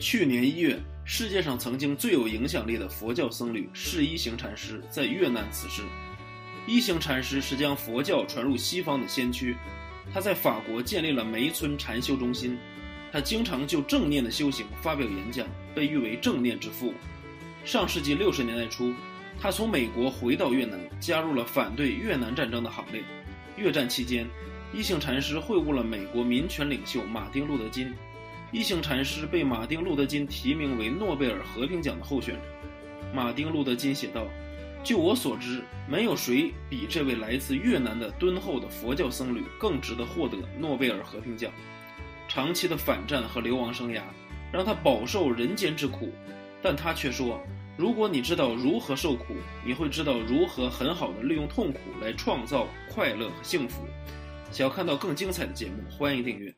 去年一月，世界上曾经最有影响力的佛教僧侣释一行禅师在越南辞世。一行禅师是将佛教传入西方的先驱，他在法国建立了梅村禅修中心。他经常就正念的修行发表演讲，被誉为正念之父。上世纪六十年代初，他从美国回到越南，加入了反对越南战争的行列。越战期间，一行禅师会晤了美国民权领袖马丁·路德·金。一行禅师被马丁·路德·金提名为诺贝尔和平奖的候选人。马丁·路德·金写道：“就我所知，没有谁比这位来自越南的敦厚的佛教僧侣更值得获得诺贝尔和平奖。长期的反战和流亡生涯，让他饱受人间之苦，但他却说：如果你知道如何受苦，你会知道如何很好的利用痛苦来创造快乐和幸福。”想要看到更精彩的节目，欢迎订阅。